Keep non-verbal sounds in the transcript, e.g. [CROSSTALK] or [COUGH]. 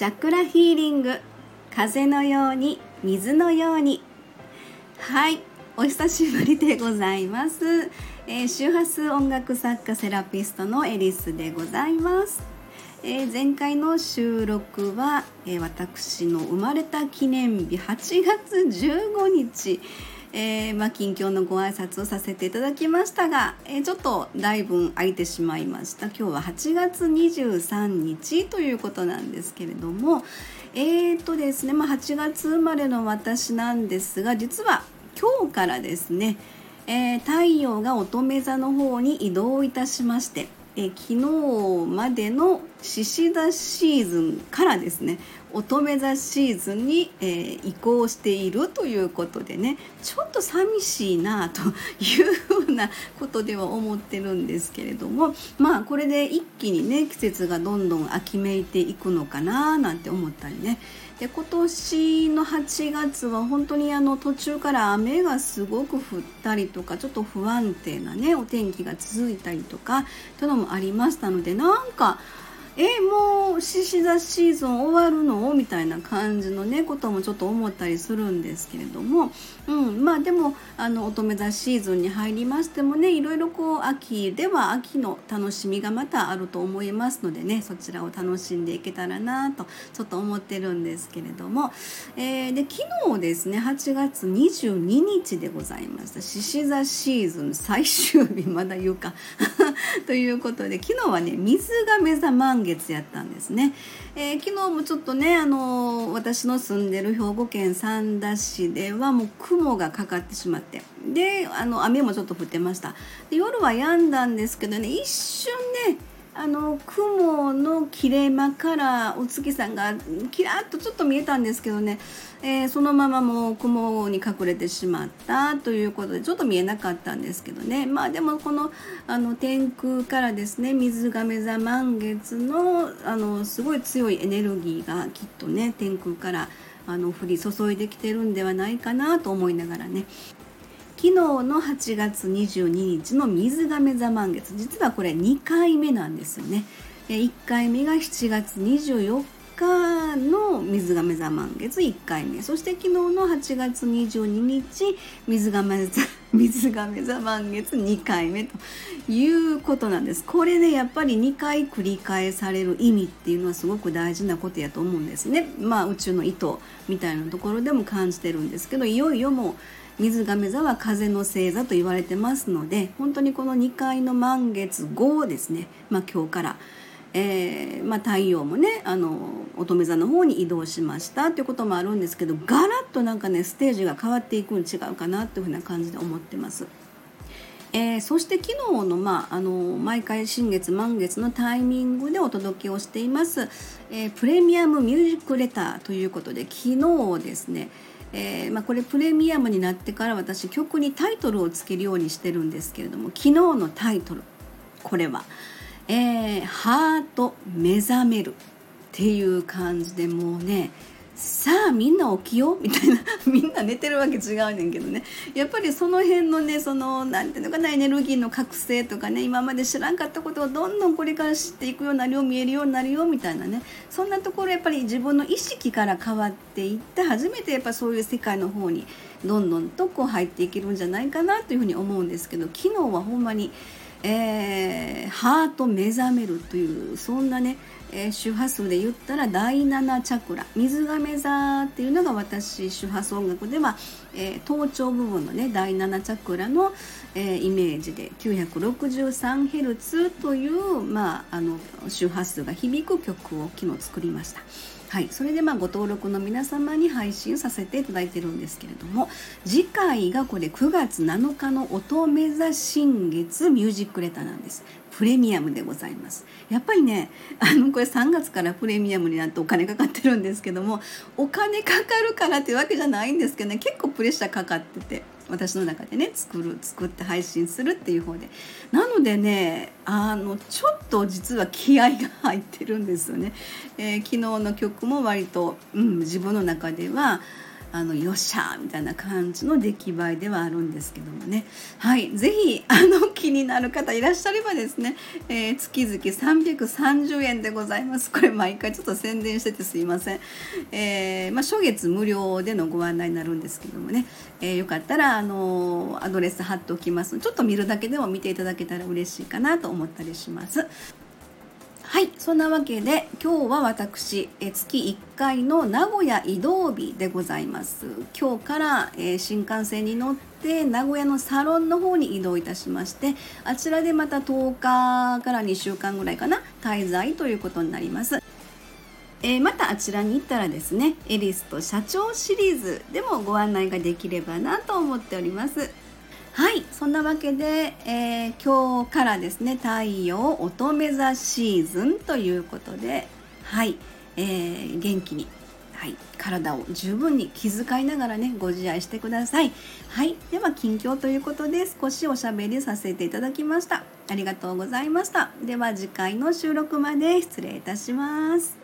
チャクラヒーリング。風のように水のように。はいお久しぶりでございます、えー、周波数音楽作家セラピストのエリスでございます、えー、前回の収録は、えー、私の生まれた記念日8月15日。えー、まあ、近況のご挨拶をさせていただきましたが、えー、ちょっとだいぶ空いてしまいました。今日は8月23日ということなんですけれどもえー、とですね、まあ、8月生まれの私なんですが実は今日からですね、え太陽が乙女座の方に移動いたしましてえ昨日までの獅子座シーズンからですね乙女座シーズンに、えー、移行しているということでねちょっと寂しいなというふうなことでは思ってるんですけれどもまあこれで一気にね季節がどんどん秋めいていくのかななんて思ったりねで今年の8月は本当にあの途中から雨がすごく降ったりとかちょっと不安定なねお天気が続いたりとかというのもありましたのでなんかえもう獅子座シーズン終わるの？みたいな感じのねこともちょっと思ったりするんですけれども、うん、まあでもあの乙女座シーズンに入りましてもねいろいろこう秋では秋の楽しみがまたあると思いますのでねそちらを楽しんでいけたらなとちょっと思ってるんですけれども、えー、で昨日ですね8月22日でございました。獅子座シーズン最終日まだ言うか。[LAUGHS] ということで昨日はね水亀座満月やったんですね、えー、昨日もちょっとねあのー、私の住んでる兵庫県三田市ではもう雲がかかってしまって。であの雨もちょっと降ってました。で夜は止んだんですけどね一瞬ねあの雲の切れ間からお月さんがキラッとちょっと見えたんですけどね、えー、そのままもう雲に隠れてしまったということでちょっと見えなかったんですけどね。まあでもこのあの天空からですね水亀座満月のあのすごい強いエネルギーがきっとね天空からあの降り注いできてるんではないかなと思いながらね。昨日の8月22日の水亀座満月。実はこれ2回目なんですよね。1回目が7月24日の水亀座満月。1回目。そして昨日の8月22日水亀座 [LAUGHS] 水亀座満月2回目ということなんです。これねやっぱり2回繰り返される意味っていうのはすごく大事なことやと思うんですね。まあ宇宙の意図みたいなところでも感じてるんですけどいよいよもう水亀座は風の星座と言われてますので本当にこの2回の満月後ですね、まあ、今日から、えー、まあ、太陽もねあの乙女座の方に移動しましたということもあるんですけどガラッとなんかねステージが変わっていくん違うかなというふうな感じで思ってます。えー、そして昨日の,、まあ、あの毎回新月満月のタイミングでお届けをしています、えー、プレミアムミュージックレターということで昨日ですねえー、まあ、これプレミアムになってから私曲にタイトルをつけるようにしてるんですけれども昨日のタイトルこれは「えー、ハート目覚める」っていう感じでもうねさあみんな起きよう [LAUGHS] みたいなみんな寝てるわけ違うねんけどね。やっぱりその辺のねその何ていうのかなエネルギーの覚醒とかね今まで知らんかったことをどんどんこれから知っていくようになるよ見えるようになるよみたいなね。そんなところやっぱり自分の意識から変わっていって初めてやっぱそういう世界の方にどんどんとこう入っていけるんじゃないかなというふうに思うんですけど昨日はほんまに、えー、ハート目覚めるというそんなねえー、周波数で言ったら第7チャクラ水亀座っていうのが私周波数音楽では、えー、頭頂部分のね第7チャクラの、え、イメージで 963Hz という、まあ、あの周波数が響く曲を昨日作りました。はい、それでまあご登録の皆様に配信させていただいてるんですけれども次回がこれ9月7日の乙女座新月ミュージックレターなんです。プレミアムでございます。やっぱりねあのこれ3月からプレミアムになってお金かかってるんですけどもお金かかるからっていうわけじゃないんですけどね結構プレッシャーかかってて。私の中でね作る作って配信するっていう方で。なのでねあのちょっと実は気合が入ってるんですよね、えー、昨日の曲も割と、うん、自分の中ではあのよっしゃーみたいな感じの出来栄えではあるんですけどもね。はい。是非 [LAUGHS] あの気になる方いらっしゃればですね、えー、月々330円でございます。これ毎回ちょっと宣伝しててすいません、えー、まあ、初月無料でのご案内になるんですけどもね、えー、よかったらあのアドレス貼っておきますちょっと見るだけでも見ていただけたら嬉しいかなと思ったりします。はいそんなわけで今日は私え月1回の名古屋移動日でございます。今日から、えー、新幹線に乗って名古屋のサロンの方に移動いたしましてあちらでまた10日から2週間ぐらいかな滞在ということになります。えー、またあちらに行ったらですねエリスと社長シリーズでもご案内ができればなと思っております。はいそんなわけで、えー、今日からですね太陽乙女座シーズンということではい、えー、元気にはい、体を十分に気遣いながらねご自愛してください。はいでは近況ということで少しおしゃべりさせていただきました。ありがとうございました。では次回の収録まで失礼いたします。